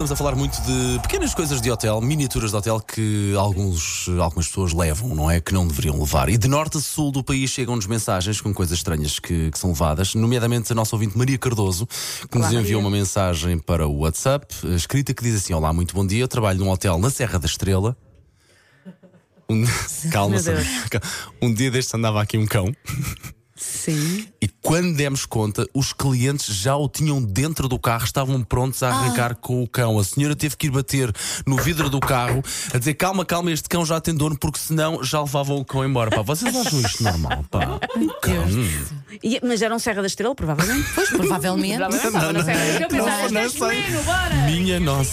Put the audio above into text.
Estamos a falar muito de pequenas coisas de hotel, miniaturas de hotel que alguns, algumas pessoas levam, não é? Que não deveriam levar. E de norte a sul do país chegam-nos mensagens com coisas estranhas que, que, são levadas, nomeadamente a nossa ouvinte Maria Cardoso, que Olá, nos enviou Maria. uma mensagem para o WhatsApp, eh, escrita que diz assim: Olá, muito bom dia, eu trabalho num hotel na Serra da Estrela. Um... Calma, um dia deste andava aqui um cão. Sim. E quando demos conta, os clientes já o tinham dentro do carro, estavam prontos a arrancar ah. com o cão. A senhora teve que ir bater no vidro do carro a dizer: calma, calma, este cão já tem dono, porque senão já levavam o cão embora. Pá, vocês acham isto normal? Pá, cão. E, mas era um Serra da Estrela, provavelmente? Pois, provavelmente. não, não, não, não, não, não, não, não, não, não, não, não, não, não,